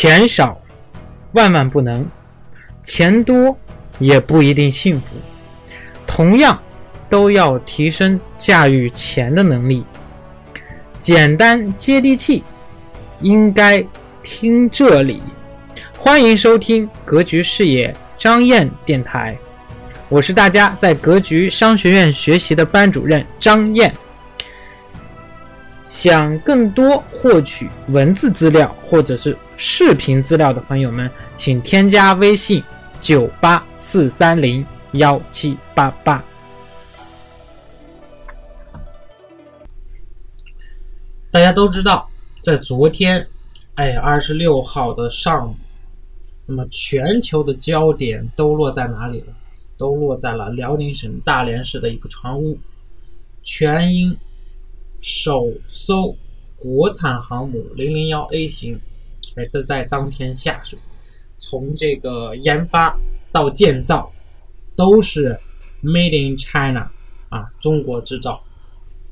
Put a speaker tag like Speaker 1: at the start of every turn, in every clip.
Speaker 1: 钱少万万不能，钱多也不一定幸福。同样，都要提升驾驭钱的能力。简单接地气，应该听这里。欢迎收听格局视野张燕电台，我是大家在格局商学院学习的班主任张燕。想更多获取文字资料或者是视频资料的朋友们，请添加微信九八四三零幺七八八。大家都知道，在昨天，哎，二十六号的上午，那么全球的焦点都落在哪里了？都落在了辽宁省大连市的一个船坞，全因。首艘国产航母零零幺 A 型，哎，都在当天下水。从这个研发到建造，都是 Made in China 啊，中国制造，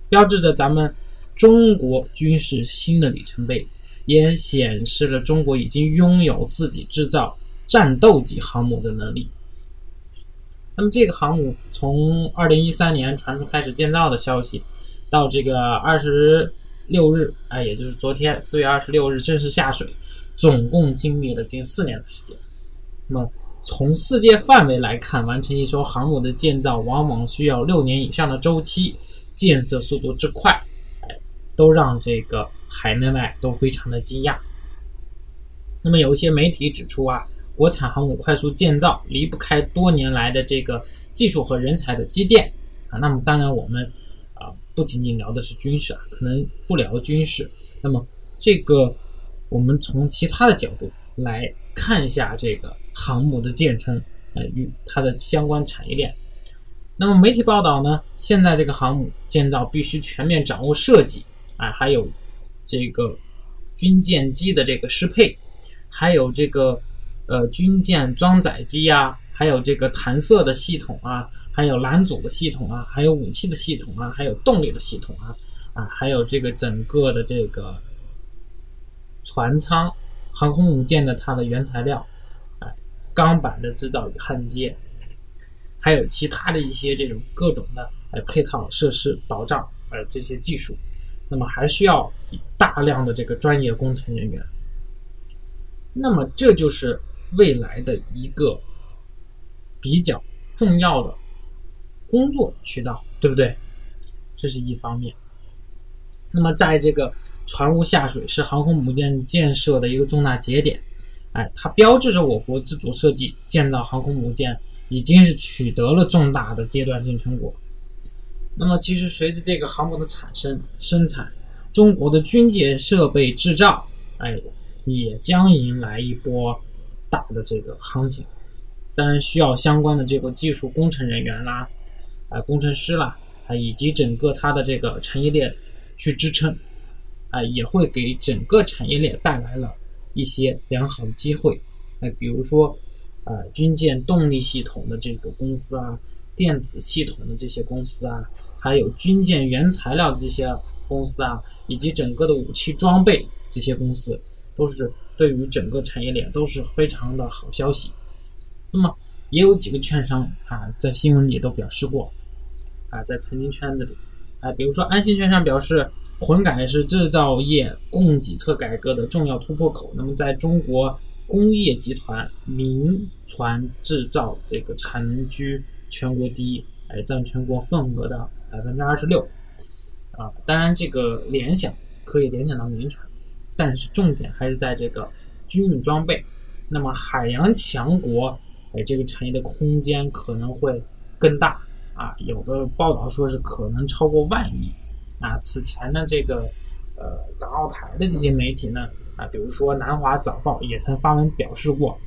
Speaker 1: 标志着咱们中国军事新的里程碑，也显示了中国已经拥有自己制造战斗级航母的能力。那么，这个航母从二零一三年传出开始建造的消息。到这个二十六日，哎，也就是昨天四月二十六日正式下水，总共经历了近四年的时间。那么从世界范围来看，完成一艘航母的建造往往需要六年以上的周期，建设速度之快，都让这个海内外都非常的惊讶。那么有一些媒体指出啊，国产航母快速建造离不开多年来的这个技术和人才的积淀啊。那么当然我们。啊不仅仅聊的是军事啊，可能不聊军事。那么，这个我们从其他的角度来看一下这个航母的建成，呃，与它的相关产业链。那么媒体报道呢，现在这个航母建造必须全面掌握设计，啊，还有这个军舰机的这个适配，还有这个呃军舰装载机啊，还有这个弹射的系统啊。还有拦阻的系统啊，还有武器的系统啊，还有动力的系统啊，啊，还有这个整个的这个船舱、航空母舰的它的原材料，哎，钢板的制造与焊接，还有其他的一些这种各种的哎配套设施保障呃这些技术，那么还需要大量的这个专业工程人员，那么这就是未来的一个比较重要的。工作渠道对不对？这是一方面。那么，在这个船坞下水是航空母舰建设的一个重大节点，哎，它标志着我国自主设计建造航空母舰已经是取得了重大的阶段性成果。那么，其实随着这个航母的产生、生产，中国的军舰设备制造，哎，也将迎来一波大的这个行情。当然，需要相关的这个技术工程人员啦。啊，工程师啦，啊，以及整个它的这个产业链去支撑，啊，也会给整个产业链带来了一些良好的机会。哎，比如说，啊，军舰动力系统的这个公司啊，电子系统的这些公司啊，还有军舰原材料的这些公司啊，以及整个的武器装备这些公司，都是对于整个产业链都是非常的好消息。那么，也有几个券商啊，在新闻里都表示过。啊，在财经圈子里，啊，比如说安信券商表示，混改是制造业供给侧改革的重要突破口。那么，在中国工业集团，民船制造这个产能居全国第一，哎，占全国份额的百分之二十六。啊，当然这个联想可以联想到民船，但是重点还是在这个军用装备。那么海洋强国，哎，这个产业的空间可能会更大。啊，有的报道说是可能超过万亿，啊，此前呢，这个，呃，港澳台的这些媒体呢，啊，比如说南华早报也曾发文表示过，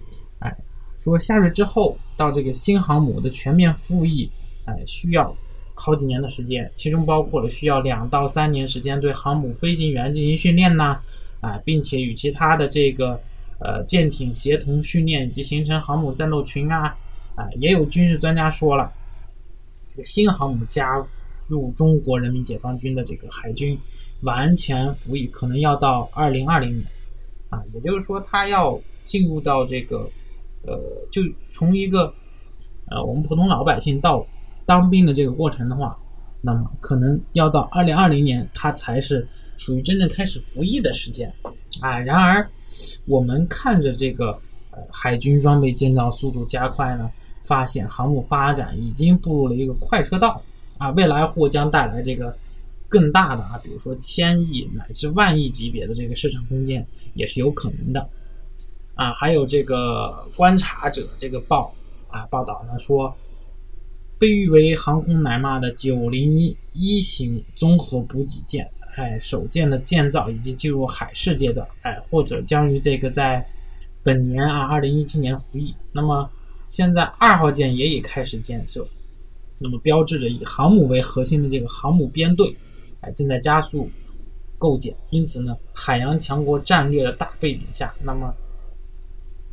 Speaker 1: 哎，说下水之后到这个新航母的全面服役，哎，需要好几年的时间，其中包括了需要两到三年时间对航母飞行员进行训练呐，啊，并且与其他的这个，呃，舰艇协同训练以及形成航母战斗群啊，啊，也有军事专家说了。这个新航母加入中国人民解放军的这个海军完全服役，可能要到二零二零年啊，也就是说，他要进入到这个，呃，就从一个，呃，我们普通老百姓到当兵的这个过程的话，那么可能要到二零二零年，他才是属于真正开始服役的时间，啊，然而我们看着这个，呃，海军装备建造速度加快呢，发现航母发展已经步入了一个快车道，啊，未来或将带来这个。更大的啊，比如说千亿乃至万亿级别的这个市场空间也是有可能的，啊，还有这个观察者这个报啊报道呢说，被誉为航空奶妈的九零一型综合补给舰，哎，首舰的建造已经进入海试阶段，哎，或者将于这个在本年啊二零一七年服役。那么现在二号舰也已开始建设，那么标志着以航母为核心的这个航母编队。哎，正在加速构建，因此呢，海洋强国战略的大背景下，那么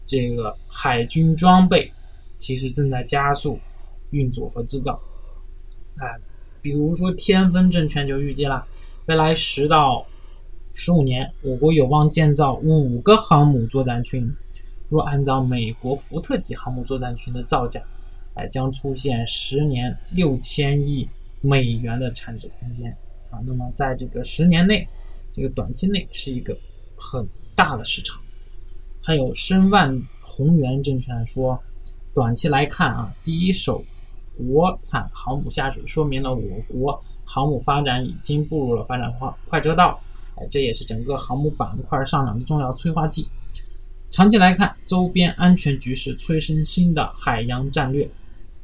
Speaker 1: 这个海军装备其实正在加速运作和制造。哎，比如说天风证券就预计了，未来十到十五年，我国有望建造五个航母作战群。若按照美国福特级航母作战群的造价，哎，将出现十年六千亿美元的产值空间。啊，那么在这个十年内，这个短期内是一个很大的市场。还有申万宏源证券说，短期来看啊，第一手国产航母下水，说明了我国航母发展已经步入了发展快快车道。哎，这也是整个航母板块上涨的重要催化剂。长期来看，周边安全局势催生新的海洋战略。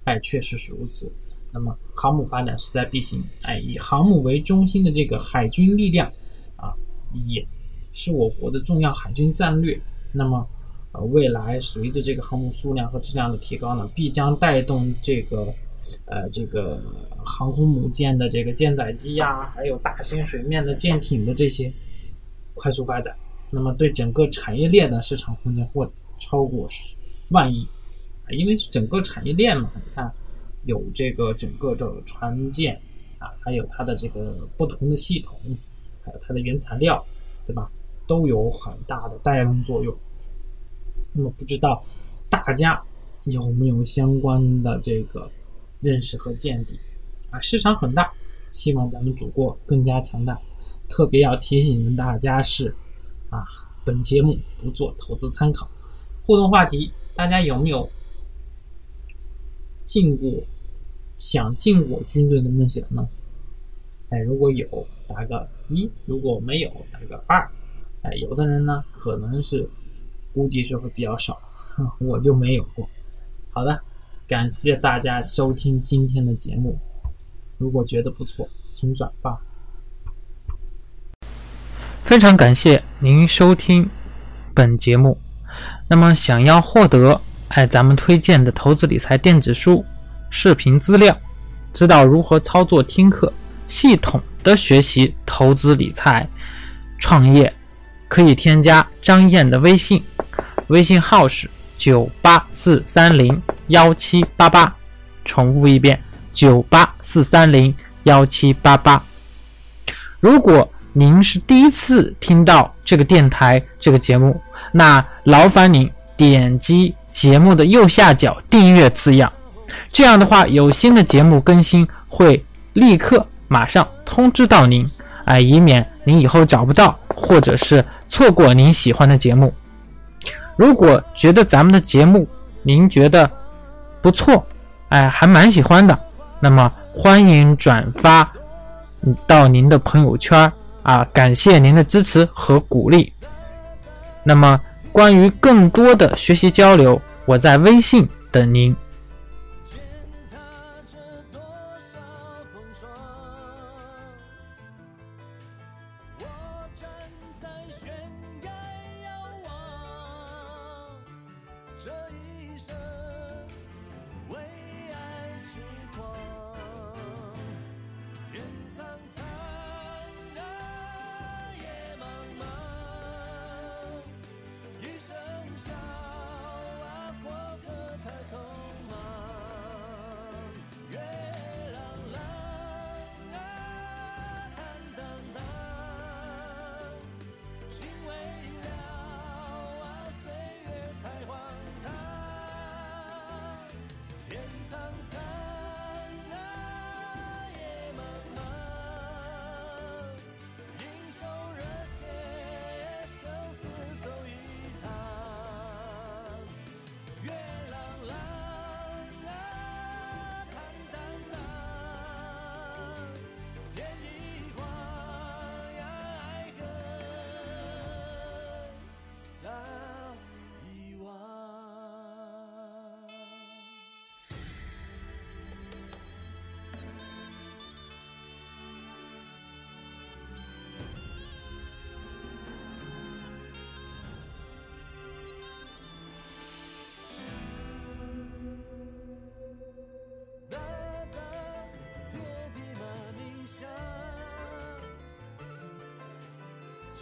Speaker 1: 哎，确实是如此。那么航母发展势在必行，哎，以航母为中心的这个海军力量，啊，也是我国的重要海军战略。那么，呃，未来随着这个航母数量和质量的提高呢，必将带动这个，呃，这个航空母舰的这个舰载机呀，还有大型水面的舰艇的这些快速发展。那么，对整个产业链的市场空间或超过万亿，啊因为是整个产业链嘛，你看。有这个整个的船舰啊，还有它的这个不同的系统，还有它的原材料，对吧？都有很大的带动作用。那么不知道大家有没有相关的这个认识和见地啊？市场很大，希望咱们祖国更加强大。特别要提醒大家是啊，本节目不做投资参考。互动话题，大家有没有进过？想进我军队的梦想呢？哎，如果有打个一，如果没有打个二。哎，有的人呢可能是估计是会比较少，我就没有过。好的，感谢大家收听今天的节目。如果觉得不错，请转发。
Speaker 2: 非常感谢您收听本节目。那么，想要获得哎咱们推荐的投资理财电子书。视频资料，知道如何操作听课，系统的学习投资理财、创业，可以添加张燕的微信，微信号是九八四三零幺七八八，重复一遍九八四三零幺七八八。如果您是第一次听到这个电台这个节目，那劳烦您点击节目的右下角订阅字样。这样的话，有新的节目更新会立刻马上通知到您，哎，以免您以后找不到或者是错过您喜欢的节目。如果觉得咱们的节目您觉得不错，哎，还蛮喜欢的，那么欢迎转发到您的朋友圈啊，感谢您的支持和鼓励。那么关于更多的学习交流，我在微信等您。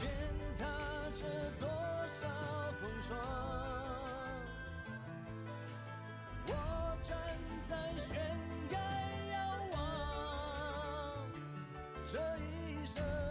Speaker 1: 践踏着多少风霜。我站在悬崖遥望，这一生。